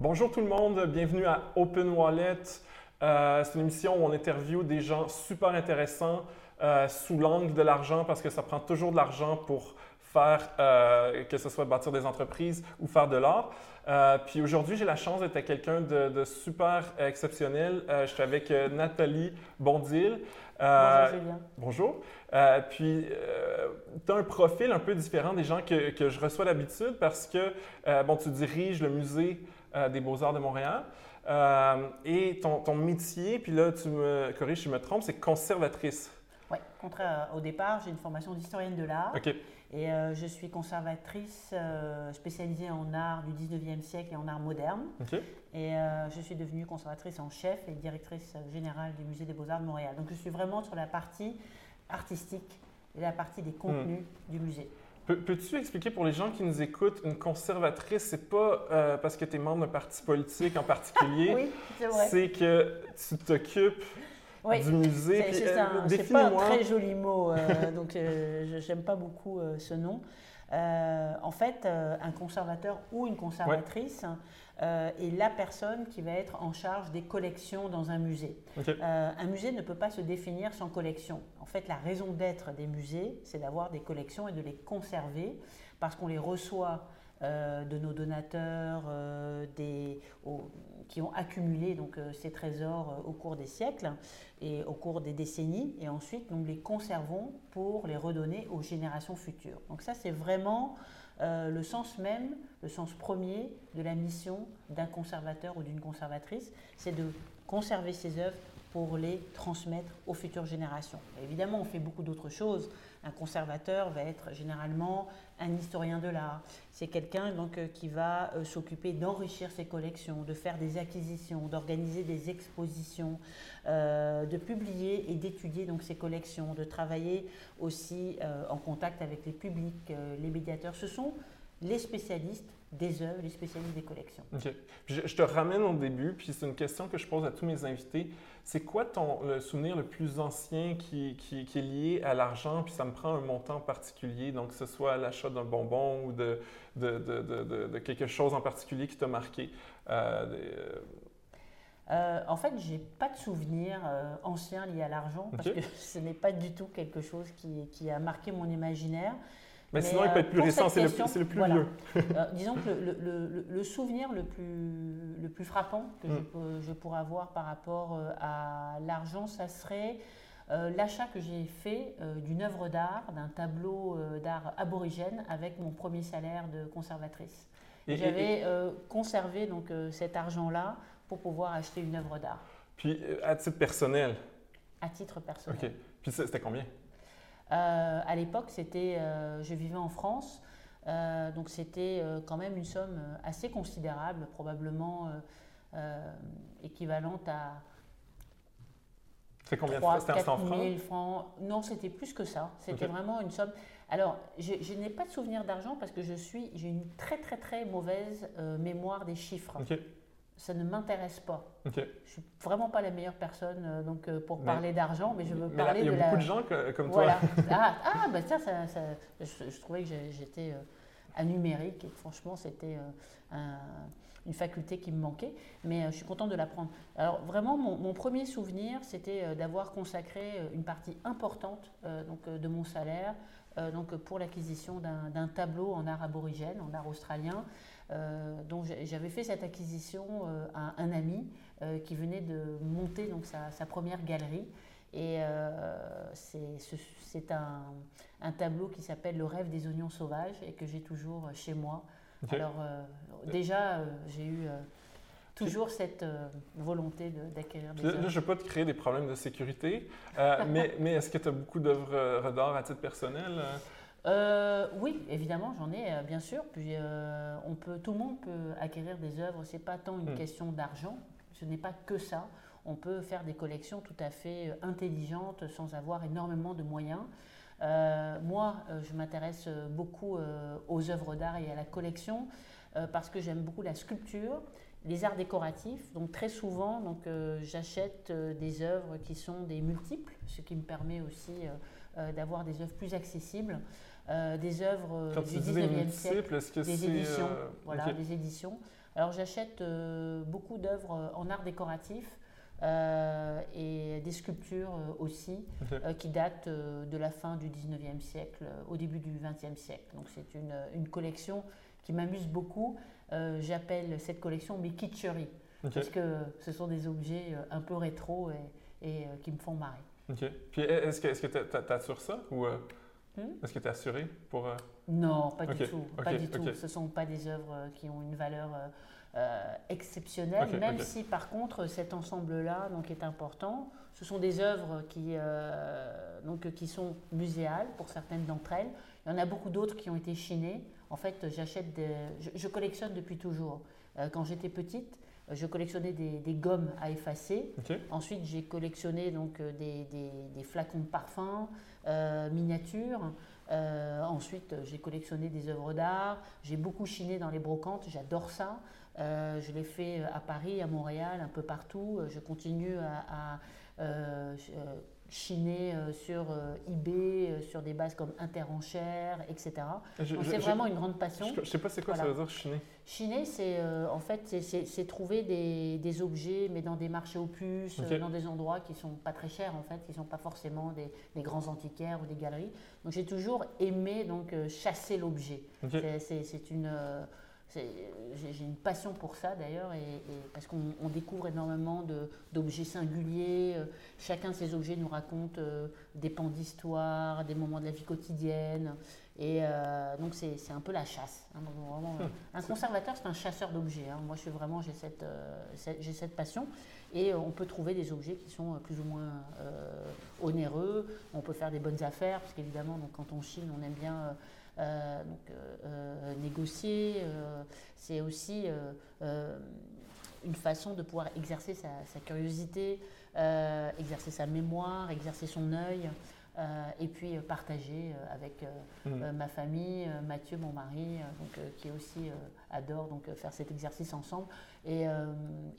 Bonjour tout le monde, bienvenue à Open Wallet. Euh, c'est une émission où on interviewe des gens super intéressants euh, sous l'angle de l'argent parce que ça prend toujours de l'argent pour faire, euh, que ce soit bâtir des entreprises ou faire de l'art. puis aujourd'hui, j'ai la chance d'être quelqu'un de, super exceptionnel. je suis avec Nathalie Bondil. bonjour Julien. Bonjour. puis, tu as un profil un peu différent des gens que, que je reçois d'habitude parce que, bon, tu diriges le musée euh, des Beaux-Arts de Montréal. Euh, et ton, ton, métier, puis là, tu me corriges si je me trompe, c'est conservatrice. Oui, contraire au départ, j'ai une formation d'historienne de l'art. OK. Et euh, je suis conservatrice spécialisée en art du 19e siècle et en art moderne. Et je suis devenue conservatrice en chef et directrice générale du Musée des Beaux-Arts de Montréal. Donc je suis vraiment sur la partie artistique et la partie des contenus hmm. du musée. Peux-tu expliquer pour les gens qui nous écoutent, une conservatrice, c'est pas euh, parce que tu es membre d'un parti politique en particulier. oui, c'est que tu t'occupes du musée. C'est euh, pas un très joli mot, euh, donc je n'aime pas beaucoup ce nom. En fait, un conservateur ou une conservatrice est la personne qui va être en charge des collections dans un musée. un musée ne peut pas se définir sans collection. En fait, la raison d'être des musées, c'est d'avoir des collections et de les conserver parce qu'on les reçoit euh, de nos donateurs euh, des, qui ont accumulé donc, euh, ces trésors au cours des siècles et au cours des décennies. Et ensuite, nous les conservons pour les redonner aux générations futures. Donc ça, c'est vraiment le sens même, le sens premier de la mission d'un conservateur ou d'une conservatrice, c'est de conserver ces œuvres pour les transmettre aux futures générations. évidemment, on fait beaucoup d'autres choses. Un conservateur va être généralement un historien de l'art. C'est quelqu'un euh, qui va euh, s'occuper d'enrichir ses collections, de faire des acquisitions, d'organiser des expositions, euh, de publier et d'étudier donc ses collections, de travailler aussi en contact avec les publics, les médiateurs. Ce sont les spécialistes des œuvres, les spécialistes des collections. Je, te ramène au début, puis c'est une question que je pose à tous mes invités. C'est quoi ton le souvenir le plus ancien qui, qui, est lié à l'argent, puis ça me prend un montant particulier, donc que ce soit l'achat d'un bonbon ou de, de, de, de, quelque chose en particulier qui t'a marqué? Euh, euh, euh, en fait, je n'ai pas de souvenir ancien lié à l'argent, parce que ce n'est pas du tout quelque chose qui, qui a marqué mon imaginaire. Mais, sinon, il peut être plus récent, c'est le, plus vieux. Euh, disons que le, souvenir le plus, le plus frappant que je, mm. pourrais avoir par rapport euh, à l'argent, ça serait euh, l'achat que j'ai fait d'une œuvre d'art, d'un tableau d'art aborigène avec mon premier salaire de conservatrice. J'avais conservé donc, cet argent-là pour pouvoir acheter une œuvre d'art. Puis, à titre personnel À titre personnel. OK. Puis, c'était combien? Euh, à l'époque, c'était, euh, je vivais en France, euh, donc c'était quand même une somme assez considérable, probablement équivalente à c'est combien 3, 4 000 francs. Non, c'était plus que ça. C'était vraiment une somme. Alors, je, n'ai pas de souvenir d'argent parce que je suis, j'ai une très très très mauvaise mémoire des chiffres ça ne m'intéresse pas. Je ne suis vraiment pas la meilleure personne euh, donc, euh, pour parler d'argent, mais je veux parler de la... Il y a beaucoup de gens comme toi. ah, ah ben ça, ça, je, trouvais que j'étais euh, numérique et franchement, c'était une faculté qui me manquait, mais je suis contente de l'apprendre. Alors vraiment, mon, premier souvenir, c'était d'avoir consacré une partie importante donc, de mon salaire donc, pour l'acquisition d'un tableau en art aborigène, en art australien, euh, donc j'avais fait cette acquisition euh, à un ami euh, qui venait de monter donc, sa, première galerie. Et c'est un, un, tableau qui s'appelle Le rêve des oignons sauvages et que j'ai toujours chez moi. Alors déjà, j'ai eu toujours cette volonté d'acquérir des œuvres. je ne veux pas te créer des problèmes de sécurité, mais, mais est-ce que tu as beaucoup d'œuvres d'art à titre personnel euh, oui, évidemment, j'en ai, euh, bien sûr. Puis, euh, on peut, tout le monde peut acquérir des œuvres. C'est pas tant une hmm. question d'argent. Ce n'est pas que ça. On peut faire des collections tout à fait intelligentes sans avoir énormément de moyens. moi, je m'intéresse beaucoup aux œuvres d'art et à la collection parce que j'aime beaucoup la sculpture, les arts décoratifs. Donc très souvent, donc j'achète des œuvres qui sont des multiples, ce qui me permet aussi d'avoir des œuvres plus accessibles. Euh, des œuvres du 19e siècle, des éditions. Euh, voilà, des éditions. Alors j'achète beaucoup d'œuvres en art décoratif. et des sculptures aussi qui datent de la fin du 19e siècle, au début du 20e siècle. Donc c'est une, une, collection qui m'amuse beaucoup. J'appelle cette collection mes kitscheries, parce que ce sont des objets un peu rétro et, et qui me font marrer. OK. Puis est-ce que tu assures ça ou euh, hmm? est-ce que tu es assuré pour. Euh? Non, pas du tout. Pas du tout. Ce ne sont pas des œuvres euh, qui ont une valeur exceptionnelle, même si par contre cet ensemble-là donc, est important. Ce sont des œuvres qui, donc, qui sont muséales pour certaines d'entre elles. Il y en a beaucoup d'autres qui ont été chinées. En fait, j'achète des... je, collectionne depuis toujours. quand j'étais petite, je collectionnais des, gommes à effacer. Ensuite, j'ai collectionné donc, euh, des, flacons de parfum euh, miniatures. Euh, ensuite, j'ai collectionné des œuvres d'art. J'ai beaucoup chiné dans les brocantes. J'adore ça. je l'ai fait à Paris, à Montréal, un peu partout. Je continue à, chiner sur eBay, sur des bases comme Interenchères, etc. c'est vraiment une grande passion. Je ne sais pas c'est quoi ça veut dire chiner. Chiner, c'est euh, en fait c'est trouver des, objets, mais dans des marchés opus, euh, dans des endroits qui sont pas très chers en fait, qui sont pas forcément des, grands antiquaires ou des galeries. Donc j'ai toujours aimé donc euh, chasser l'objet. C'est une j'ai une passion pour ça d'ailleurs, et, parce qu'on découvre énormément d'objets singuliers. Chacun de ces objets nous raconte des pans d'histoire, des moments de la vie quotidienne. Et euh, donc c'est un peu la chasse. Hein, un conservateur, c'est un chasseur d'objets. Hein. Moi, je suis vraiment, j'ai cette, euh, cette passion. Et euh, on peut trouver des objets qui sont plus ou moins onéreux. On peut faire des bonnes affaires, parce qu'évidemment, quand on chine, on aime bien donc, négocier. c'est aussi une façon de pouvoir exercer sa, sa curiosité, exercer sa mémoire, exercer son œil. Euh, et puis euh, partager euh, avec mm. ma famille, Mathieu, mon mari, donc, qui aussi adore donc, faire cet exercice ensemble et,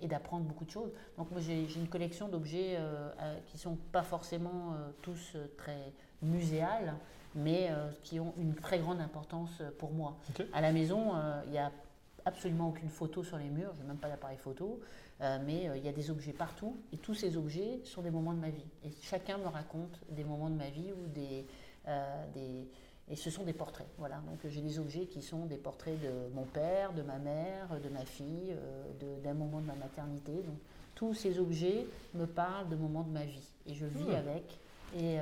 et d'apprendre beaucoup de choses. Donc moi j'ai une collection d'objets qui ne sont pas forcément tous très muséales, mais qui ont une très grande importance pour moi. À la maison, il n'y a absolument aucune photo sur les murs, je n'ai même pas d'appareil photo. Euh, mais euh, il y a des objets partout et tous ces objets sont des moments de ma vie. Et chacun me raconte des moments de ma vie ou des, euh, des et ce sont des portraits. Voilà. Donc j'ai des objets qui sont des portraits de mon père, de ma mère, de ma fille, d'un moment de ma maternité. Donc tous ces objets me parlent de moments de ma vie et je vis hmm. avec. Et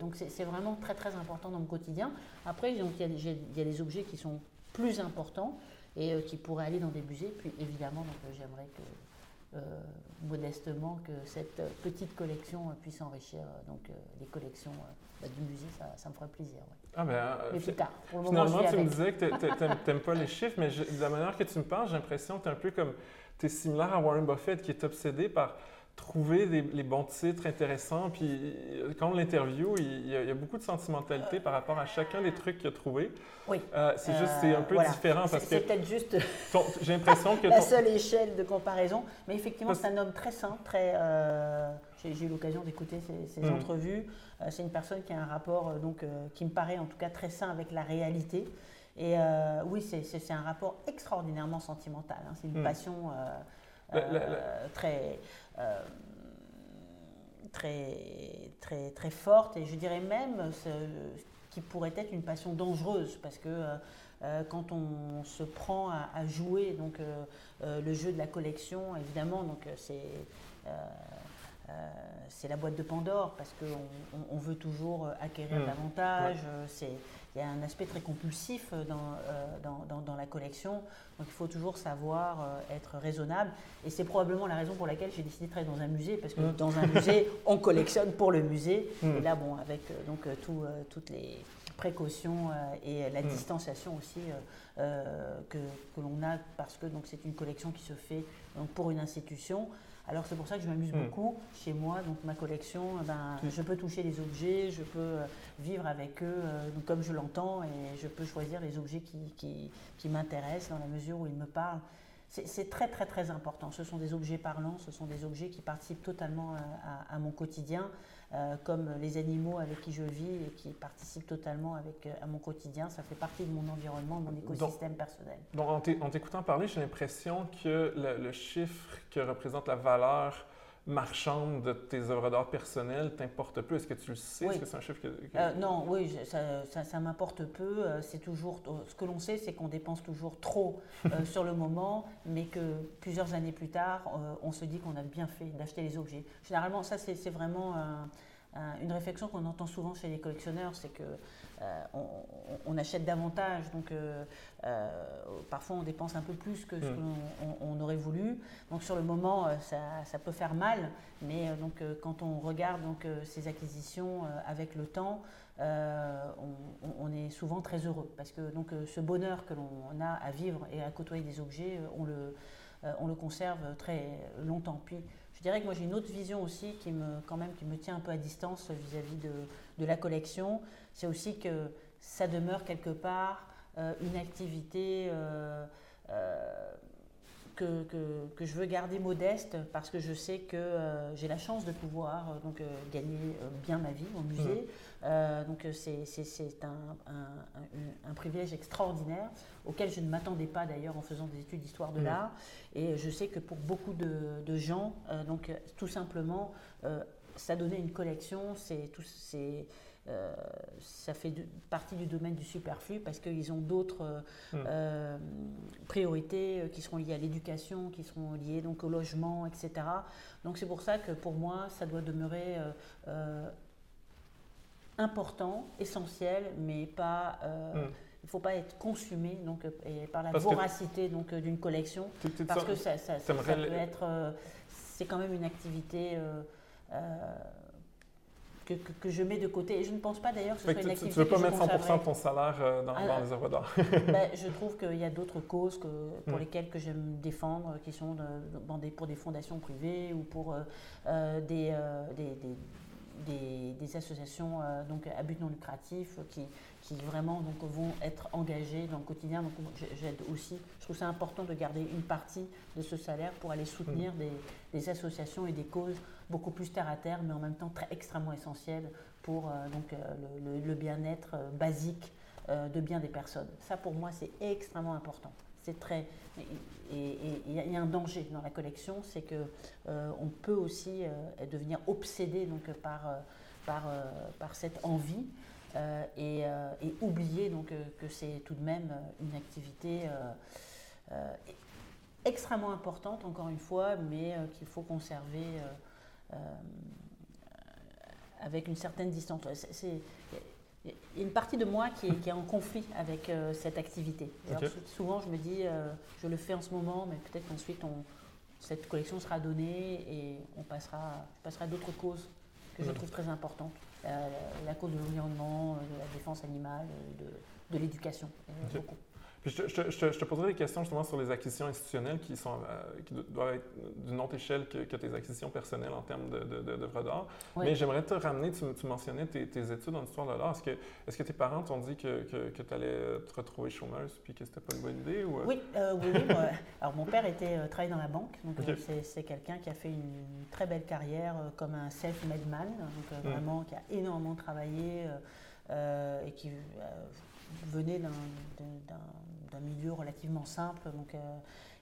donc c'est vraiment très très important dans mon quotidien. Après, il y, y, a des objets qui sont plus importants et euh, qui pourraient aller dans des musées. Puis évidemment, euh, j'aimerais que euh, modestement que cette petite collection puisse enrichir donc les collections bah, du musée, ça, me ferait plaisir. Ah ben, mais plus tard. finalement, tu me disais que tu n'aimes pas les chiffres, mais de la manière que tu me parles, j'ai l'impression que tu es un peu comme tu es similaire à Warren Buffett qui est obsédé par trouver les bons titres intéressants. Puis quand on l'interview, il, y a beaucoup de sentimentalité par rapport à chacun des trucs qu'il a trouvés. Oui. Euh, c'est juste, c'est un peu différent parce que. C'est peut-être juste. J'ai l'impression que. la seule échelle de comparaison. Mais effectivement, c'est un homme très sain, très. Euh, j'ai eu l'occasion d'écouter ses, mm. entrevues. Euh, c'est une personne qui a un rapport, donc, qui me paraît en tout cas très sain avec la réalité. Et oui, c'est un rapport extraordinairement sentimental. Hein. C'est une mm. passion. euh, très, très, très forte et je dirais même ce, qui pourrait être une passion dangereuse parce que euh, euh, quand on se prend à, jouer donc, le jeu de la collection, évidemment, donc c'est c'est la boîte de Pandore parce qu'on on veut toujours acquérir mmh. davantage. C'est il y a un aspect très compulsif euh, euh, dans, dans, dans, la collection. Donc il faut toujours savoir euh, être raisonnable. Et c'est probablement la raison pour laquelle j'ai décidé de travailler dans un musée, parce que mmh. dans un musée, on collectionne pour le musée. Mmh. Et là, bon, avec donc, tout, toutes les précautions et la distanciation aussi que, que l'on a, parce que c'est une collection qui se fait donc, pour une institution. Alors c'est pour ça que je m'amuse hmm. beaucoup chez moi. Donc ma collection, eh ben, je peux toucher les objets, je peux euh, vivre avec eux euh, comme je l'entends et je peux choisir les objets qui, qui, m'intéressent dans la mesure où ils me parlent. c'est très très très important. Ce sont des objets parlants, ce sont des objets qui participent totalement à, mon quotidien, comme les animaux avec qui je vis et qui participent totalement avec, à mon quotidien. Ça fait partie de mon environnement, de mon écosystème personnel. Donc en t'écoutant parler, j'ai l'impression que le, chiffre que représente la valeur marchande de tes œuvres d'art personnelles t'importe peu? Est-ce que tu le sais? Est-ce que c'est un chiffre que... Euh, non, oui, ça, ça, m'importe peu. Euh, c'est toujours... Ce que l'on sait, c'est qu'on dépense toujours trop euh, sur le moment, mais que plusieurs années plus tard, on se dit qu'on a bien fait d'acheter les objets. Généralement, ça, c'est vraiment une réflexion qu'on entend souvent chez les collectionneurs, c'est que euh, on, achète davantage, donc euh, euh, parfois on dépense un peu plus que ce mm. qu'on aurait voulu. Donc sur le moment, ça, peut faire mal, mais donc quand on regarde donc ces acquisitions avec le temps, on, est souvent très heureux parce que donc ce bonheur que l'on a à vivre et à côtoyer des objets, on le, on le conserve très longtemps. Puis je dirais que moi j'ai une autre vision aussi qui me, quand même, qui me tient un peu à distance vis-à-vis de, de, la collection c'est aussi que ça demeure quelque part euh, une activité euh, euh, que, que, je veux garder modeste parce que je sais que j'ai la chance de pouvoir donc, gagner bien ma vie au musée. Mmh. Donc c'est un, un, un, privilège extraordinaire auquel je ne m'attendais pas d'ailleurs en faisant des études d'histoire de mmh. l'art. Et je sais que pour beaucoup de, de gens, donc tout simplement, ça donnait une collection, c'est euh, ça fait partie du domaine du superflu parce qu'ils ont d'autres euh, euh, priorités qui seront liées à l'éducation, qui seront liées donc au logement, etc. Donc c'est pour ça que pour moi, ça doit demeurer important, essentiel, mais pas. Hmm. Il ne faut pas être consumé donc, et par la voracité donc d'une collection, parce que ça, ça, ça, peut être. c'est quand même une activité que, que, je mets de côté. Et je ne pense pas d'ailleurs que ce soit une activité. Tu ne veux pas mettre 100% de ton salaire euh, dans, ah, les œuvres d'art ben, Je trouve qu'il y a d'autres causes que, pour hmm. lesquelles que j'aime défendre, qui sont dans des, pour des fondations privées ou pour euh, euh, des, des, des, des, associations donc, à but non lucratif qui, qui vraiment donc, vont être engagées dans le quotidien. Donc j'aide aussi. Je trouve ça important de garder une partie de ce salaire pour aller soutenir hmm. des, des associations et des causes beaucoup plus terre à terre, mais en même temps très extrêmement essentiel pour euh, donc, euh, le, bien-être euh, basique de bien des personnes. Ça, pour moi, c'est extrêmement important. C'est très et il y, a un danger dans la collection, c'est que on peut aussi devenir obsédé donc par par, par cette envie et, oublier donc que c'est tout de même une activité extrêmement importante, encore une fois, mais qu'il faut conserver euh, avec une certaine distance. Il y a une partie de moi qui est, en conflit avec euh, cette activité. Souvent, je me dis, euh, je le fais en ce moment, mais peut-être qu'ensuite, cette collection sera donnée et on passera, je passerai à d'autres causes que je trouve très importantes. la cause de l'environnement, de la défense animale, de, de l'éducation. Beaucoup je, te, poserai des questions justement sur les acquisitions institutionnelles qui, sont, euh, qui doivent être d'une autre échelle que, tes acquisitions personnelles en termes d'œuvres d'art. Mais j'aimerais te ramener, tu, mentionnais tes, études en histoire de l'art. Est-ce que, est que, tes parents t'ont dit que, que tu allais te retrouver chômeuse puis que c'était pas une bonne idée? Ou... Euh? Oui, euh, oui, alors mon père était, travaillait dans la banque. Donc c'est quelqu'un qui a fait une très belle carrière comme un self-made man. Donc hmm. vraiment qui a énormément travaillé et qui venait d'un milieu relativement simple. Donc, euh,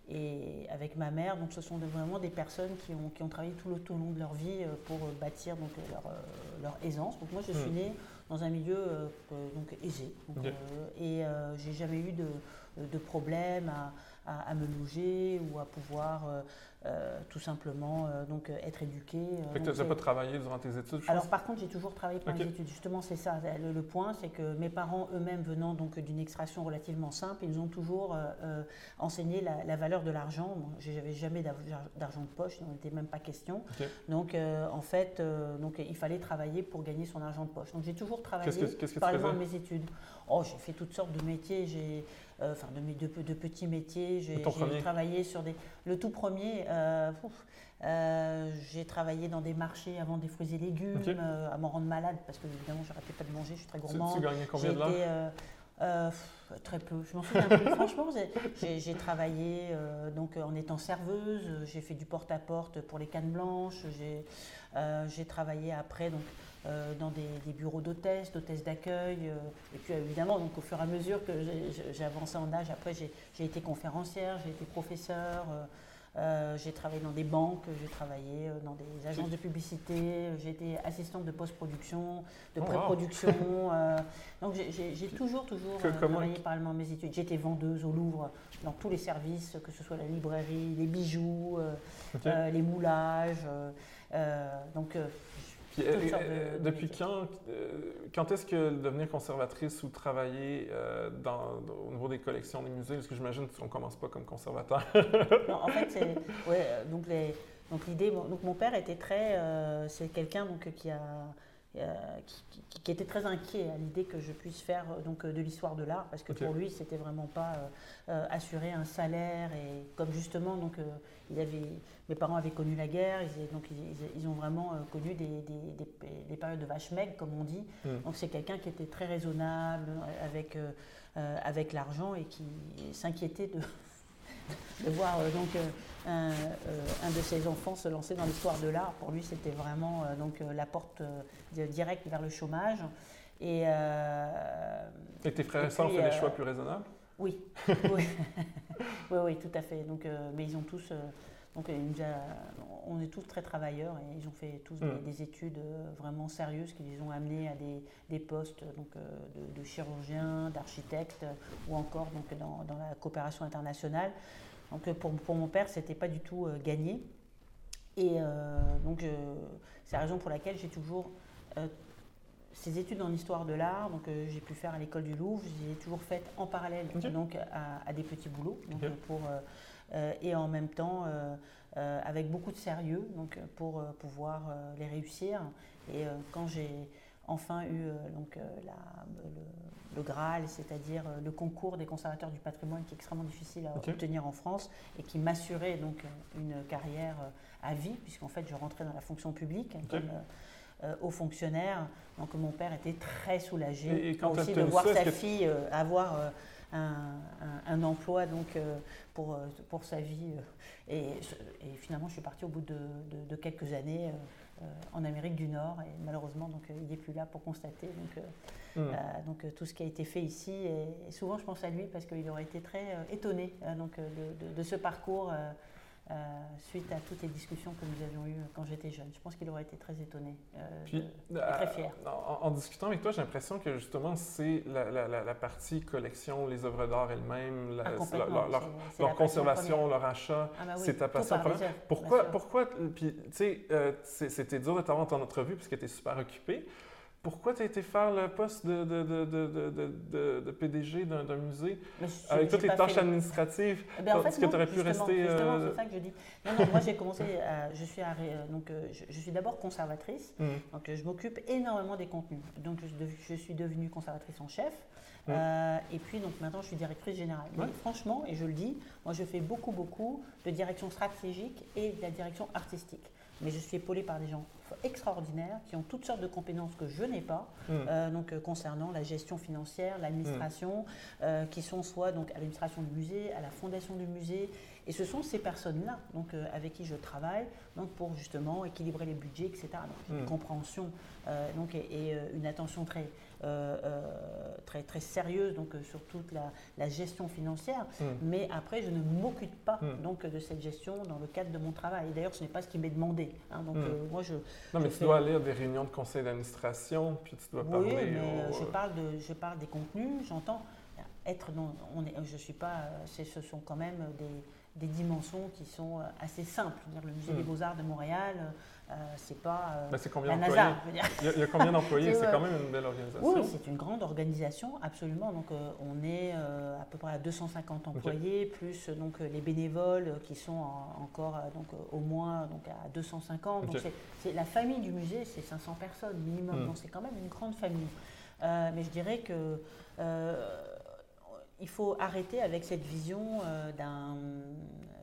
et avec ma mère, donc ce sont vraiment des personnes qui ont, qui ont travaillé tout le, tout long de leur vie euh, pour bâtir donc, leur, euh, leur aisance. Donc moi, je suis hmm. née dans un milieu donc, aisé. et j'ai jamais eu de, de problème à, à, me loger ou à pouvoir euh, tout simplement euh, donc euh, être éduqué. tu n'as pas travaillé durant tes études Alors par contre, j'ai toujours travaillé pendant mes études. Justement, c'est ça. Le, point, c'est que mes parents eux-mêmes venant donc d'une extraction relativement simple, ils ont toujours enseigné la, valeur de l'argent. Je n'avais jamais d'argent de poche, il n'en était même pas question. Donc en fait, donc, il fallait travailler pour gagner son argent de poche. Donc j'ai toujours travaillé, quest par exemple, mes études. Oh, j'ai fait toutes sortes de métiers. J'ai euh, enfin de, de, de, petits métiers. J'ai travaillé sur des. Le tout premier, euh, euh, j'ai travaillé dans des marchés avant des fruits et légumes, à m'en rendre malade parce que évidemment, j'arrêtais pas de manger, je suis très gourmande. Tu, gagnais combien de Très peu. Je m'en souviens plus. Franchement, j'ai travaillé donc en étant serveuse. J'ai fait du porte-à-porte pour les cannes blanches. J'ai travaillé après donc euh, dans des, bureaux d'hôtesse, d'hôtesse d'accueil. Euh, et puis évidemment, donc, au fur et à mesure que j'ai avancé en âge, après j'ai été conférencière, j'ai été professeur. Euh, j'ai travaillé dans des banques, j'ai travaillé dans des agences de publicité, j'ai été assistante de post-production, de oh, pré-production. donc j'ai toujours, toujours travaillé parallèlement à mes études. Été vendeuse au Louvre dans tous les services, que ce soit la librairie, les bijoux, les moulages. donc euh, euh, depuis quand, euh, quand est-ce que devenir conservatrice ou travailler dans, au niveau des collections des musées, parce que j'imagine qu'on ne commence pas comme conservateur? non, en fait, c'est. Ouais, donc, les, donc l'idée. Donc mon père était très. c'est quelqu'un donc, qui a. qui, était très inquiet à l'idée que je puisse faire donc, de l'histoire de l'art, parce que pour lui, c'était vraiment pas assurer un salaire. Et comme justement, donc, il avait, mes parents avaient connu la guerre, ils, donc ils, ont vraiment euh, connu des, périodes de vache maigre, comme on dit. Hmm. Donc c'est quelqu'un qui était très raisonnable euh, avec, euh, avec l'argent et qui s'inquiétait de, de voir donc un, de ses enfants se lancer dans l'histoire de l'art. Pour lui, c'était vraiment donc la porte directe vers le chômage. Et, et tes frères et sœurs ont fait des choix plus raisonnables? oui. oui. oui, tout à fait. Donc, euh, mais ils ont tous. Euh, donc, on est tous très travailleurs et ils ont fait tous des, mm. études euh, vraiment sérieuses qui les ont amenés à des, postes donc, de, chirurgiens, d'architectes ou encore donc, dans, la coopération internationale. Donc, pour, pour mon père, ce n'était pas du tout gagné. Et donc, c'est la raison pour laquelle j'ai toujours ces études en histoire de l'art, donc euh, j'ai pu faire à l'école du Louvre, j'ai toujours faites en parallèle donc à, des petits boulots, donc, pour, euh, euh, et en même temps avec beaucoup de sérieux, donc pour pouvoir les réussir. Et quand j'ai enfin eu donc la, le, Graal, c'est-à-dire le concours des conservateurs du patrimoine qui est extrêmement difficile à obtenir en France et qui m'assurait donc une carrière à vie, puisqu'en fait je rentrais dans la fonction publique comme euh, aux fonctionnaires. Donc mon père était très soulagé aussi de voir sa fille euh, avoir euh, un, emploi donc, pour, pour sa vie. Et, finalement, je suis partie au bout de, quelques années en Amérique du Nord et malheureusement, donc, il n'est plus là pour constater donc, hmm. donc, tout ce qui a été fait ici. Et, souvent, je pense à lui parce qu'il aurait été très étonné donc, de, de, ce parcours. Euh, suite à toutes les discussions que nous avions eues quand j'étais jeune. Je pense qu'il aurait été très étonné euh, et très euh, fier. En, discutant avec toi, j'ai l'impression que justement, c'est la, partie collection, les œuvres d'art elles-mêmes, ah, leur, conservation, leur achat, ah, bah c'est ta passion. Pourquoi, pourquoi, puis tu sais, c'était dur de t'avoir en entrevue parce que tu super occupé. Pourquoi tu as été faire le poste de, de, de, de PDG d'un musée? Avec toutes les tâches administratives? Eh Est-ce que tu aurais pu rester. Euh, c'est ça que je dis. Non, non, moi j'ai commencé. je suis, donc, euh, je, suis d'abord conservatrice, mmh. donc euh, je m'occupe énormément des contenus. Donc je, suis devenue conservatrice en chef. Mmh. et puis donc maintenant je suis directrice générale. franchement, et je le dis, moi je fais beaucoup beaucoup de direction stratégique et de la direction artistique. Mais je suis épaulée par des gens extraordinaires qui ont toutes sortes de compétences que je n'ai pas, hmm. euh, donc euh, concernant la gestion financière, l'administration, hmm. euh, qui sont soit donc à l'administration du musée, à la fondation du musée, et ce sont ces personnes-là donc avec qui je travaille, donc pour justement équilibrer les budgets, etc. Donc une hmm. compréhension donc et, une attention très très très sérieuse donc sur toute la, gestion financière. Mais après, je ne m'occupe pas donc de cette gestion dans le cadre de mon travail. Et d'ailleurs, ce n'est pas ce qui m'est demandé. Hein. donc moi, je non, mais tu dois aller à des réunions de conseil d'administration, puis tu dois parler. Oui, mais euh, je, parle de, je parle des contenus, j'entends être dans. On est, je suis pas. Ce sont quand même des, des dimensions qui sont euh, assez simples. le musée des hmm. Beaux-Arts de Montréal, euh, c'est pas euh, combien la NASA. Il y, a, combien d'employés C'est quand même une belle organisation. Oui, c'est une grande organisation, absolument. Donc, euh, on est à peu près à 250 employés, plus donc les bénévoles qui sont encore donc au moins donc à 250. Donc, c'est la famille du musée, c'est 500 personnes minimum. Hmm. Donc, c'est quand même une grande famille. mais je dirais que il faut arrêter avec cette vision d'un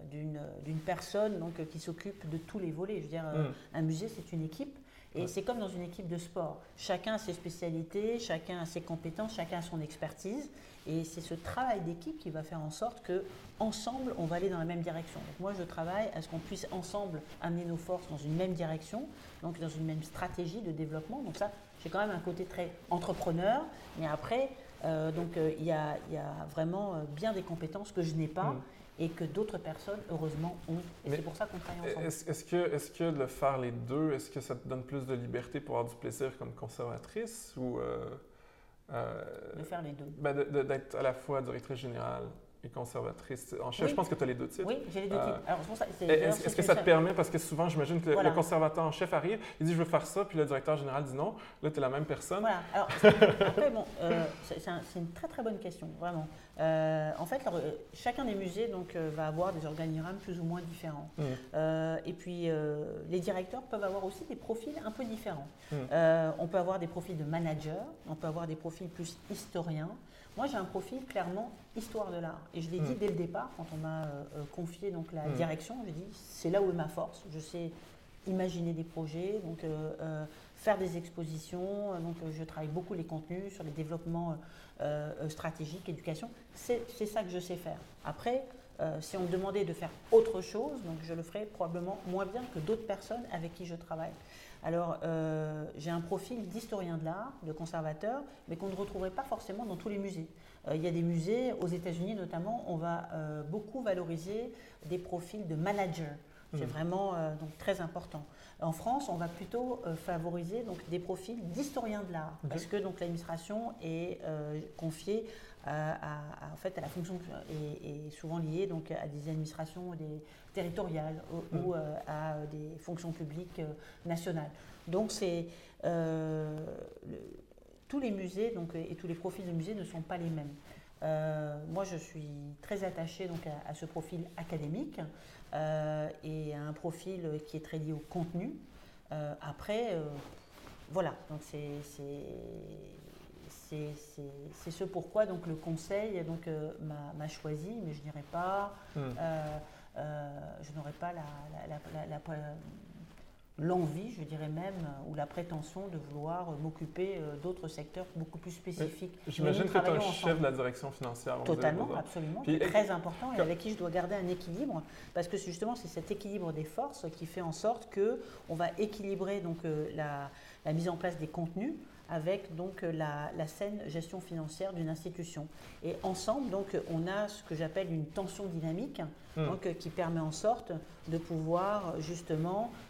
d'une personne donc, qui s'occupe de tous les volets. Je veux dire, mm. un musée, c'est une équipe. Et c'est comme dans une équipe de sport. Chacun a ses spécialités, chacun a ses compétences, chacun a son expertise. Et c'est ce travail d'équipe qui va faire en sorte que ensemble, on va aller dans la même direction. moi, je travaille à ce qu'on puisse ensemble amener nos forces dans une même direction, donc dans une même stratégie de développement. Donc ça, j'ai quand même un côté très entrepreneur. Mais après, euh, donc euh, il y, a, vraiment euh, bien des compétences que je n'ai pas. Mm et que d'autres personnes, heureusement, ont. Et c'est pour ça qu'on travaille ensemble. Est-ce que, est que de faire les deux, est-ce que ça te donne plus de liberté pour avoir du plaisir comme conservatrice ou. De faire les deux. Ben D'être à la fois directrice générale conservatrice en chef. Je pense que tu as les deux titres. Oui, j'ai les deux titres. Euh, est-ce que ça te permet, parce que souvent, j'imagine que le conservateur en chef arrive, il dit je veux faire ça, puis le directeur général dit non. Là, tu es la même personne. Voilà. Alors, après, bon, euh, c'est une très très bonne question, vraiment. Euh, en fait, chacun des musées donc, va avoir des organigrammes plus ou moins différents. Mmh. et puis, les directeurs peuvent avoir aussi des profils un peu différents. Mmh. on peut avoir des profils de manager, on peut avoir des profils plus historiens. Moi, j'ai un profil clairement histoire de l'art. Et je l'ai dit hmm. dès le départ, quand on m'a euh, euh, confié donc, la direction, j'ai dit c'est là où est ma force. Je sais imaginer des projets, donc euh, faire des expositions. Donc, je travaille beaucoup les contenus sur les développements stratégiques, éducation. C'est ça que je sais faire. Après, si on me demandait de faire autre chose, donc je le ferais probablement moins bien que d'autres personnes avec qui je travaille. Alors, euh, j'ai un profil d'historien de l'art, de conservateur, mais qu'on ne retrouverait pas forcément dans tous les musées. Euh, il y a des musées, aux États-Unis notamment, on va euh, beaucoup valoriser des profils de manager. C'est hmm. vraiment donc, très important. En France, on va plutôt favoriser donc, des profils d'historien de l'art, parce que l'administration est confiée à, en fait, à la fonction est, souvent liée donc, à des administrations des, territoriales ou, mm. euh, à des fonctions publiques euh, nationales. Donc, c'est tous les musées donc, et tous les profils de musées ne sont pas les mêmes. Moi, je suis très attachée donc, à, ce profil académique et à un profil qui est très lié au contenu. après, voilà, donc c'est ce pourquoi donc, le conseil donc, euh, m'a choisi, mais je n'irai pas, hmm. euh, euh, je n'aurais pas l'envie, je dirais même, ou la prétention de vouloir m'occuper d'autres secteurs beaucoup plus spécifiques. J'imagine que tu es un chef de la direction financière. Totalement, absolument. C'est très important et avec qui je dois garder un équilibre, parce que justement, c'est cet équilibre des forces qui fait en sorte que on va équilibrer donc, la, la mise en place des contenus avec donc la, la saine gestion financière d'une institution. Et ensemble, donc, on a ce que j'appelle une tension dynamique, hmm. donc, qui permet en sorte de pouvoir justement euh, euh, euh,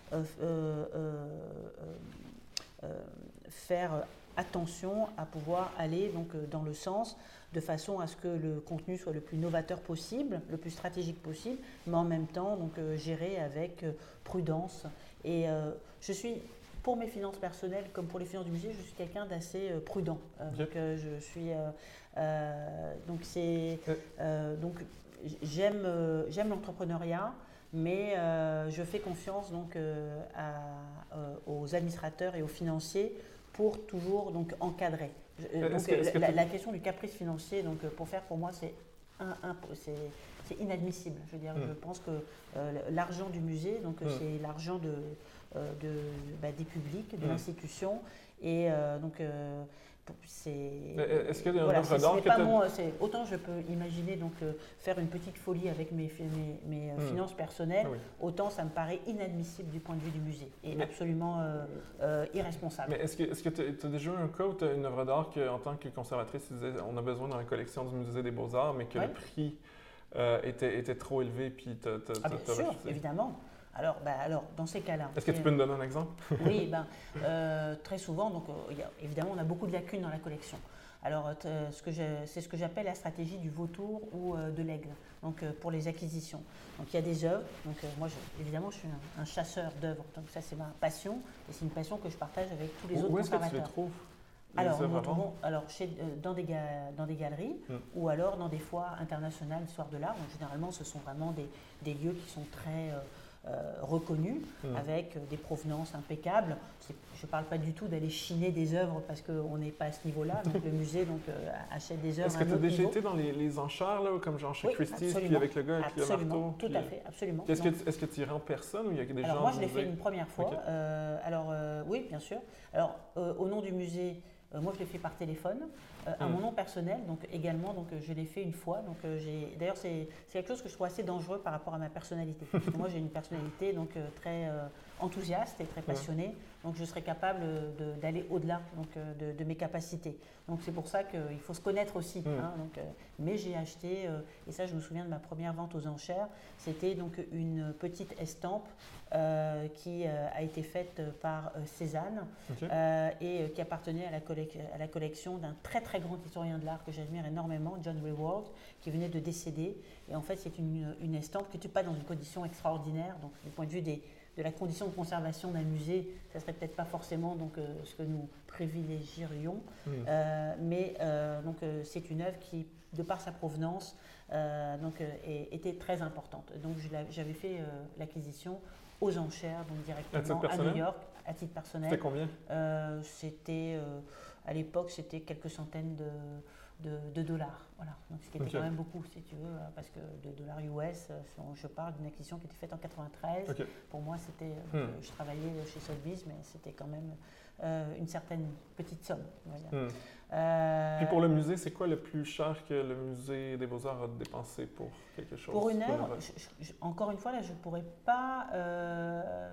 faire attention à pouvoir aller donc, dans le sens de façon à ce que le contenu soit le plus novateur possible, le plus stratégique possible, mais en même temps donc, gérer avec prudence. Et je suis pour mes finances personnelles comme pour les finances du musée, je suis quelqu'un d'assez euh, prudent. Euh, donc euh, je suis donc c'est donc j'aime j'aime l'entrepreneuriat, mais je fais confiance donc aux administrateurs et aux financiers pour toujours donc encadrer. donc, la, question du caprice financier, donc pour faire pour moi, c'est c'est inadmissible. Je veux dire, hmm. je pense que l'argent du musée, donc hmm. c'est l'argent de euh, de, bah, des publics, de mmh. l'institution. Et euh, donc, euh, c'est. Est-ce qu'il y a un œuvre d'art pas moi, Autant je peux imaginer donc faire une petite folie avec mes, mes, mmh. finances personnelles, ah autant ça me paraît inadmissible du point de vue du musée et absolument irresponsable. Mais est-ce que tu as déjà eu un cas où tu as une œuvre d'art en tant que conservatrice, tu disais on a besoin dans la collection du musée des beaux-arts, mais que le prix était, était, trop élevé, puis tu as, ah, bien sûr, évidemment. Alors, bah, alors, dans ces cas-là. Est-ce que tu peux nous donner un exemple? Oui, ben, euh, très souvent, donc, euh, évidemment, on a beaucoup de lacunes dans la collection. Alors, euh, c'est ce que j'appelle la stratégie du vautour ou de l'aigle, donc pour les acquisitions. Donc, il y a des œuvres. Donc, moi, évidemment, je suis un, chasseur d'œuvres. Donc, ça, c'est ma passion. Et c'est une passion que je partage avec tous les autres où conservateurs. Où est-ce que tu les trouves alors, nous alors dans, des dans des galeries hmm. ou alors dans des foires internationales d'histoire de l'art. généralement, ce sont vraiment des, des lieux qui sont très reconnues, mmh. avec des provenances impeccables. Je ne parle pas du tout d'aller chiner des œuvres parce qu'on n'est pas à ce niveau-là. Le musée donc, achète des œuvres. Est-ce que tu as déjà été dans les, enchères, là, comme Jean chez Christie's, puis avec le gars avec le marteau? Tout à fait, absolument. Est-ce que, tu irais en personne ou il y a des alors, Moi, je l'ai fait une première fois. alors, oui, bien sûr. Alors, au nom du musée, moi, je l'ai fait par téléphone. Euh, à mon hmm. nom personnel, donc également, donc je l'ai fait une fois. Donc euh, j'ai, d'ailleurs, c'est, quelque chose que je trouve assez dangereux par rapport à ma personnalité. moi, j'ai une personnalité donc euh, très enthousiaste et très passionnée, donc je serais capable d'aller au-delà donc de, mes capacités. Donc c'est pour ça qu'il faut se connaître aussi. Hmm. Hein, donc, mais j'ai acheté, et ça, je me souviens de ma première vente aux enchères. C'était donc une petite estampe qui a été faite par Cézanne et qui appartenait à la, à la collection d'un très très grand historien de l'art que j'admire énormément, John Reward, qui venait de décéder. Et en fait, c'est une, une, estampe qui n'était pas dans une condition extraordinaire. Donc, du point de vue des, de la condition de conservation d'un musée, ça serait peut-être pas forcément donc, euh, ce que nous privilégierions. Mmh. Euh, mais euh, donc, c'est une œuvre qui, de par sa provenance, donc, était très importante. Donc, j'avais fait l'acquisition aux enchères, donc directement à, New York, à titre personnel. C'était combien? C'était à l'époque, c'était quelques centaines de, de, dollars. Voilà. Donc, ce qui était quand même beaucoup, si tu veux, parce que de dollars US, euh, je parle d'une acquisition qui était faite en 93. Pour moi, c'était. Euh, hmm. Je travaillais chez Sotheby's, mais c'était quand même euh, une certaine petite somme. Hmm. Puis pour le musée, c'est quoi le plus cher que le musée des Beaux-Arts a dépensé pour quelque chose? Pour une œuvre, encore une fois, là, je ne pourrais pas.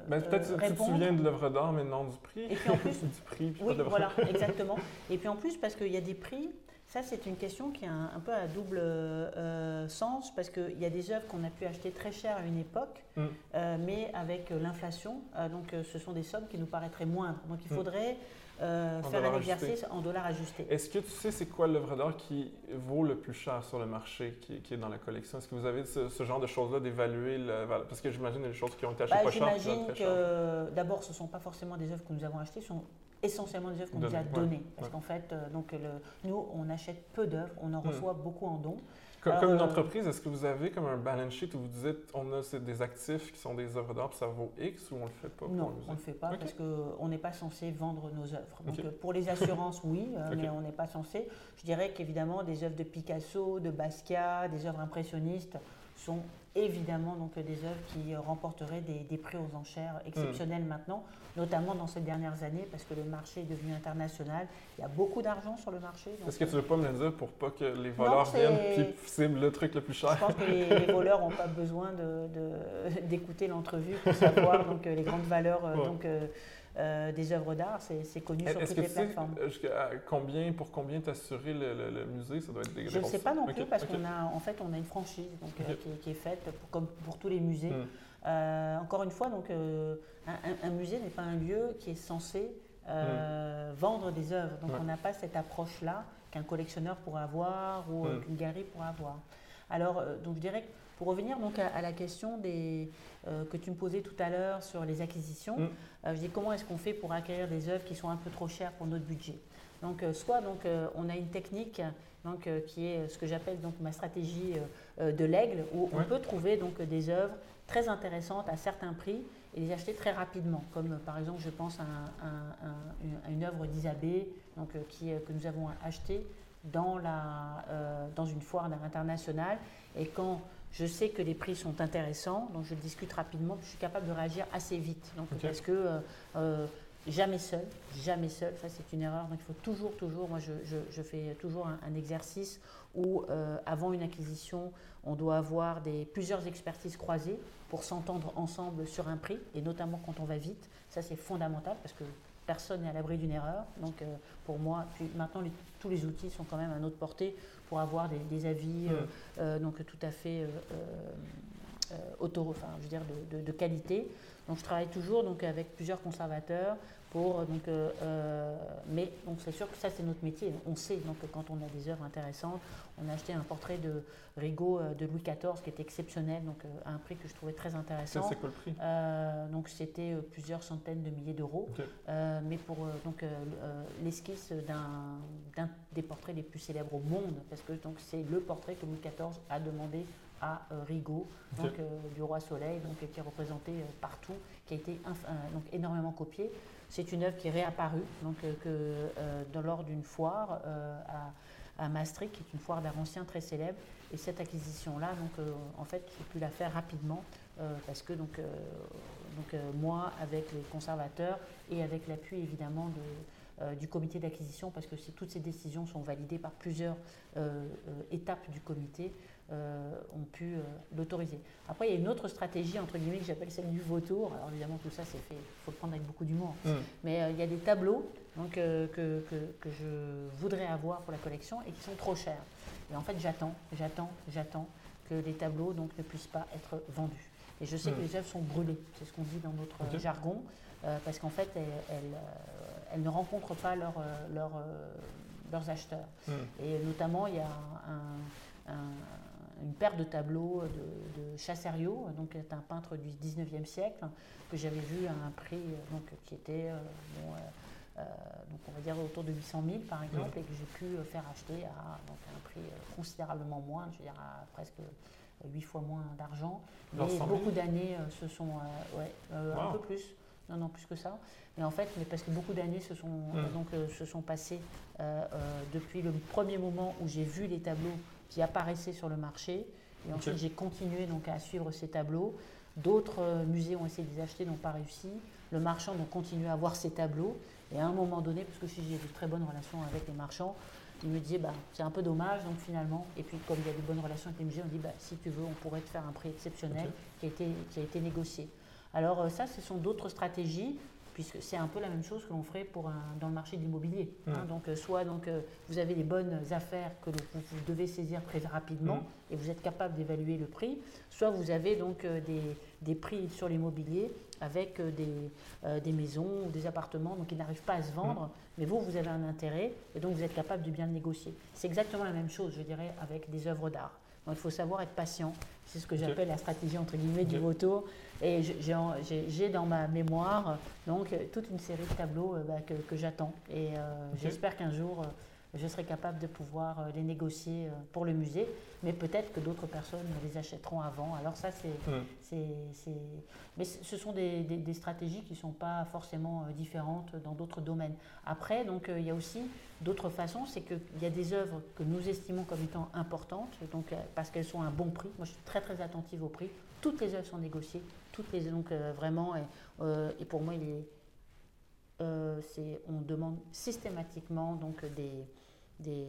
Ben, peut-être que tu te souviens de l'œuvre d'art, mais non du prix. Et puis en plus. du prix, oui, voilà, exactement. Et puis en plus, parce qu'il y a des prix ça, c'est une question qui a un, peu à double euh, sens parce qu'il y a des œuvres qu'on a pu acheter très cher à une époque, mm. euh, mais avec l'inflation, euh, donc ce sont des sommes qui nous paraîtraient moindres. Donc il mm. faudrait faire un exercice en dollars ajustés. Est-ce que tu sais c'est quoi l'œuvre d'art qui vaut le plus cher sur le marché, qui, est dans la collection? Est-ce que vous avez ce, genre de choses-là d'évaluer Parce que j'imagine des choses qui ont été achetées bah, pas cher. J'imagine que d'abord, ce ne sont pas forcément des œuvres que nous avons achetées, ce sont essentiellement des œuvres qu'on nous a données. Parce qu'en fait, euh, donc le, nous, on achète peu d'œuvres, on en hmm. reçoit beaucoup en dons. Comme, une euh, entreprise, est-ce que vous avez comme un balance sheet où vous dites on a des actifs qui sont des œuvres d'art, ça vaut X ou on ne le fait pas Non, on ne le fait pas parce qu'on n'est pas censé vendre nos œuvres. Donc, euh, pour les assurances, oui, mais on n'est pas censé. Je dirais qu'évidemment, des œuvres de Picasso, de Basquiat, des œuvres impressionnistes sont évidemment donc des œuvres qui remporteraient des, prix aux enchères exceptionnels hmm. maintenant, notamment dans ces dernières années, parce que le marché est devenu international. Il y a beaucoup d'argent sur le marché. Est-ce que tu veux pas me le dire pour pas que les voleurs viennent et ciblent le truc le plus cher? Je pense que les, voleurs n'ont pas besoin d'écouter de, l'entrevue pour savoir donc, les grandes valeurs. Euh, donc, euh, des œuvres d'art, c'est connu sur toutes les plateformes. combien, pour combien t'assurer le, le, musée? Ça doit être des Je ne sais pas non plus parce qu'on a en fait on a une franchise donc, euh, qui, est faite comme pour tous les musées. Hmm. Euh, encore une fois, donc un, musée n'est pas un lieu qui est censé hmm. vendre des œuvres. Donc on n'a pas cette approche-là qu'un collectionneur pourrait avoir ou hmm. qu'une galerie pourrait avoir. Alors donc je dirais que pour revenir donc à, la question des, euh, que tu me posais tout à l'heure sur les acquisitions, mm. euh, je dis comment est-ce qu'on fait pour acquérir des œuvres qui sont un peu trop chères pour notre budget? Donc, euh, soit donc, on a une technique donc, qui est ce que j'appelle donc ma stratégie de l'aigle, où on peut trouver donc des œuvres très intéressantes à certains prix et les acheter très rapidement. Comme par exemple, je pense à, une œuvre d'Isabée donc, qui, que nous avons achetée dans, la, dans une foire internationale. Et quand je sais que les prix sont intéressants, donc je discute rapidement, je suis capable de réagir assez vite. Donc, Parce que euh, euh, jamais seul, jamais seul, ça c'est une erreur. Donc il faut toujours, toujours, moi je, fais toujours un, exercice où euh, avant une acquisition, on doit avoir des, plusieurs expertises croisées pour s'entendre ensemble sur un prix, et notamment quand on va vite. Ça c'est fondamental parce que personne n'est à l'abri d'une erreur. Donc pour moi, puis maintenant tous les outils sont quand même à notre portée pour avoir des, avis euh, euh, donc tout à fait euh, auto, enfin, je veux dire de, de, qualité. Donc je travaille toujours donc avec plusieurs conservateurs pour donc mais donc c'est sûr que ça c'est notre métier. On sait donc que quand on a des œuvres intéressantes, on a acheté un portrait de Rigaud de Louis XIV qui était exceptionnel donc à un prix que je trouvais très intéressant. C'est quoi le prix? Donc c'était plusieurs centaines de milliers d'euros. mais pour donc l'esquisse d'un des portraits les plus célèbres au monde parce que donc c'est le portrait que Louis XIV a demandé à Rigaud, donc du roi Soleil, donc qui est représenté partout, qui a été donc énormément copié. C'est une œuvre qui est réapparue donc, que, lors d'une foire à à Maastricht, qui est une foire d'art ancien très célèbre. Et cette acquisition-là, euh, en fait, j'ai pu la faire rapidement euh, parce que donc, euh, donc moi, avec les conservateurs et avec l'appui évidemment de, du comité d'acquisition, parce que toutes ces décisions sont validées par plusieurs étapes du comité, ont pu l'autoriser. Après, il y a une autre stratégie, entre guillemets, que j'appelle celle du vautour. Alors évidemment, tout ça, c'est fait, il faut le prendre avec beaucoup d'humour. Mmh. Mais il y a des tableaux donc, que, que, que, je voudrais avoir pour la collection et qui sont trop chers. Et en fait, j'attends, j'attends, j'attends que les tableaux donc, ne puissent pas être vendus. Et je sais que hmm. les œuvres sont brûlées, c'est ce qu'on dit dans notre jargon, euh, parce qu'en fait, elles, elles, ne rencontrent pas leur, leur, leurs acheteurs. Hmm. Et notamment, il y a une paire de tableaux de, de Chasserio, donc est un peintre du 19e siècle, que j'avais vu à un prix donc, qui était euh, euh, donc on va dire autour de 800 000 par exemple, et que j'ai pu euh, faire acheter à, un prix euh, considérablement moins, je veux dire à presque 8 fois moins d'argent. Mais beaucoup d'années se sont. ouais, un peu plus. Non, non, plus que ça. Mais en fait, mais parce que beaucoup d'années se sont, donc, se sont passées depuis le premier moment où j'ai vu les tableaux qui apparaissaient sur le marché. Et ensuite, j'ai continué donc, à suivre ces tableaux. D'autres musées ont essayé de les acheter, n'ont pas réussi. Le marchand donc, continue à avoir ces tableaux. Et à un moment donné, parce que j'ai de très bonnes relations avec les marchands, il me disait, bah, c'est un peu dommage, donc finalement, et puis comme il y a de bonnes relations avec les musées, on dit, bah, si tu veux, on pourrait te faire un prix exceptionnel qui, a été, qui a été négocié. Alors euh, ça, ce sont d'autres stratégies puisque c'est un peu la même chose que l'on ferait pour un, dans le marché de l'immobilier. Hein. Donc, euh, soit donc, euh, vous avez les bonnes affaires que vous, devez saisir très rapidement mmh. et vous êtes capable d'évaluer le prix, soit vous avez donc euh, des, des, prix sur l'immobilier avec des, des, maisons ou des appartements donc, qui n'arrivent pas à se vendre, mmh. mais vous, vous avez un intérêt et donc vous êtes capable de bien le négocier. C'est exactement la même chose, je dirais, avec des œuvres d'art. Donc, il faut savoir être patient. C'est ce que j'appelle la stratégie entre guillemets du vautour. Et j'ai dans ma mémoire donc toute une série de tableaux euh, bah, que, j'attends. Et euh, j'espère qu'un jour euh, je serai capable de pouvoir les négocier pour le musée, mais peut-être que d'autres personnes les achèteront avant. Alors ça, c'est, hmm. mais ce sont des, des, stratégies qui ne sont pas forcément différentes dans d'autres domaines. Après, donc il y a aussi d'autres façons, c'est qu'il y a des œuvres que nous estimons comme étant importantes, donc parce qu'elles sont à un bon prix. Moi, je suis très très attentive au prix. Toutes les œuvres sont négociées toutes les donc euh, vraiment et, euh, et, pour moi il est, euh, on demande systématiquement donc des, des,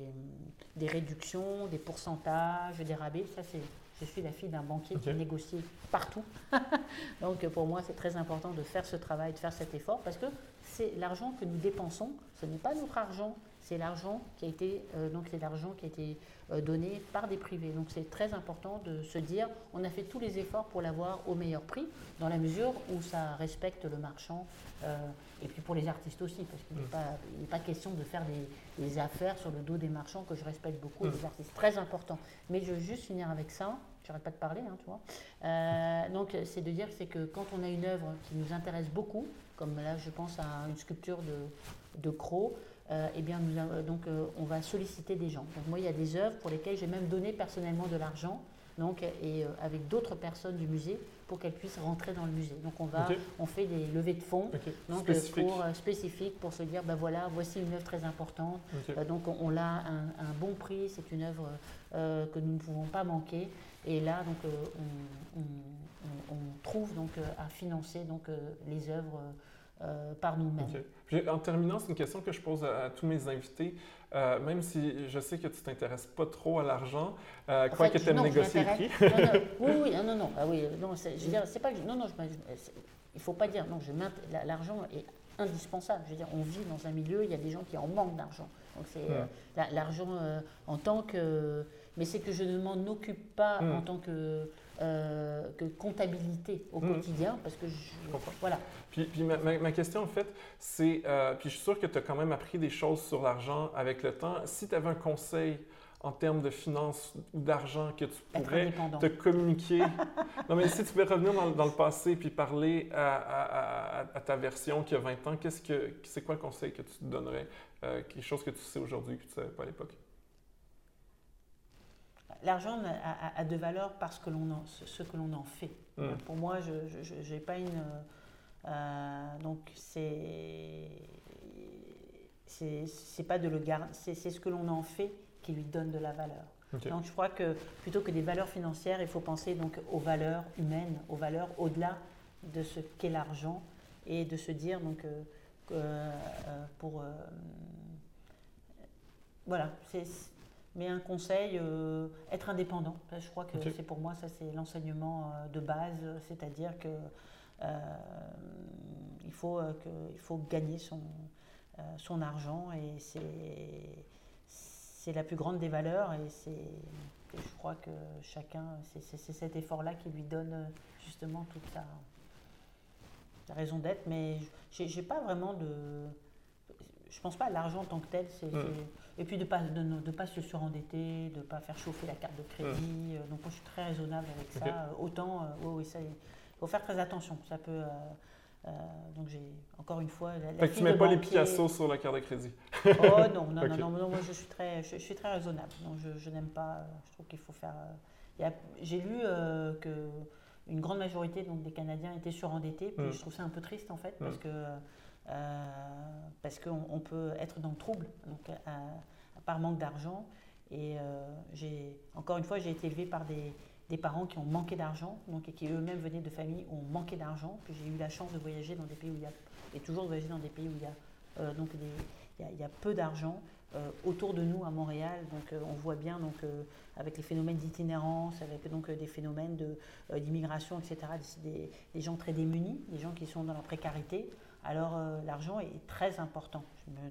des, réductions, des pourcentages, des rabais. Ça c'est je suis la fille d'un banquier qui négocie partout. donc pour moi c'est très important de faire ce travail, de faire cet effort parce que c'est l'argent que nous dépensons, ce n'est pas notre argent, c'est l'argent qui a été donc c'est l'argent qui a été euh, donné par des privés. Donc c'est très important de se dire, on a fait tous les efforts pour l'avoir au meilleur prix, dans la mesure où ça respecte le marchand, euh, et puis pour les artistes aussi, parce qu'il n'est mm. pas, pas, question de faire des, affaires sur le dos des marchands que je respecte beaucoup, mm. les artistes, très important. Mais je veux juste finir avec ça, j'arrête pas de parler, hein, tu vois. Euh, donc c'est de dire c'est que quand on a une œuvre qui nous intéresse beaucoup, comme là je pense à une sculpture de, de Croc, euh, eh bien, nous, donc, euh, on va solliciter des gens. Donc, moi, il y a des œuvres pour lesquelles j'ai même donné personnellement de l'argent, donc, et euh, avec d'autres personnes du musée, pour qu'elles puissent rentrer dans le musée. Donc, on, va, on fait des levées de fonds donc, Pour, spécifiques pour se dire, ben voilà, voici une œuvre très importante. donc, on, on a un, un, bon prix, c'est une œuvre que nous ne pouvons pas manquer. Et là, donc, on, on, trouve donc, à financer donc, les œuvres euh, par nous-mêmes. En terminant, c'est une question que je pose à, tous mes invités. Euh, même si je sais que tu t'intéresses pas trop à l'argent, euh, quoi que tu aimes négocier le prix. oui, oui, non, non, ah, oui, non, je veux dire, c'est pas non, non, il faut pas dire, non, l'argent est indispensable. Je veux dire, on vit dans un milieu, il y a des gens qui en manquent d'argent. Donc c'est l'argent en tant que, mais c'est que je ne m'en occupe pas hmm. en tant que euh, que comptabilité au mmh. quotidien, parce que je, voilà. Puis, puis ma, ma, question, en fait, c'est, euh, puis je suis sûr que tu as quand même appris des choses sur l'argent avec le temps. Si tu avais un conseil en termes de finances ou d'argent que tu pourrais te communiquer. non, mais si tu pouvais revenir dans, dans le passé puis parler à, à, ta version qui a 20 ans, qu'est-ce que, c'est quoi le conseil que tu te donnerais? Euh, quelque chose que tu sais aujourd'hui que tu ne savais pas à l'époque? L'argent a, de valeur parce que l'on ce que l'on en fait. Hmm. Pour moi, je n'ai pas une. Euh, donc c'est c'est pas de le garder, c'est ce que l'on en fait qui lui donne de la valeur. Donc je crois que plutôt que des valeurs financières, il faut penser donc aux valeurs humaines, aux valeurs au-delà de ce qu'est l'argent et de se dire donc euh, euh, pour voilà, mais un conseil, être indépendant. Je crois que c'est pour moi, ça c'est l'enseignement de base, c'est-à-dire que il, faut, que, il faut gagner son, son argent et c'est la plus grande des valeurs et c'est je crois que chacun, c'est cet effort-là qui lui donne justement toute sa, raison d'être. Mais j'ai pas vraiment de. Je pense pas à l'argent en tant que tel. Mm. Et puis de ne pas, de, pas se surendetter, de ne pas faire chauffer la carte de crédit. Mm. Donc moi je suis très raisonnable avec ça. Autant, euh, oui, oui, ça, il faut faire très attention. Ça peut. Euh, euh, donc j'ai encore une fois. La, fait que tu mets pas les Picasso sur la carte de crédit. oh non, non, non, non, moi je suis très, je, suis très raisonnable. Donc je, je n'aime pas. Je trouve qu'il faut faire. Euh, j'ai lu euh, que une grande majorité donc, des Canadiens étaient surendettés. Puis mm. je trouve ça un peu triste en fait parce mm. que euh, parce qu'on on peut être dans le trouble donc, par manque d'argent. Et j'ai encore une fois j'ai été élevé par des parents qui ont manqué d'argent, et qui eux-mêmes venaient de familles où on manquait d'argent. Puis j'ai eu la chance de voyager dans des pays où il y a, et toujours voyager dans des pays où il y a, euh, donc il, y a, peu d'argent. Euh, autour de nous à Montréal, donc euh, on voit bien donc avec les phénomènes d'itinérance, avec donc des phénomènes d'immigration, etc. Des, gens très démunis, des gens qui sont dans la précarité. Alors l'argent est très important,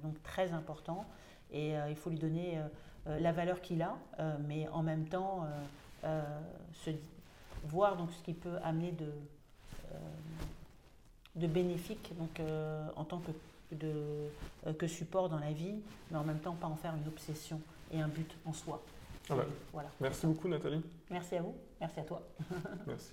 donc très important, et il faut lui donner la valeur qu'il a, mais en même temps euh, se, voir donc, ce qui peut amener de, euh, de bénéfique donc, euh, en tant que, de, que support dans la vie, mais en même temps pas en faire une obsession et un but en soi. Ah bah, voilà. Merci beaucoup Nathalie. Merci à vous, merci à toi. merci.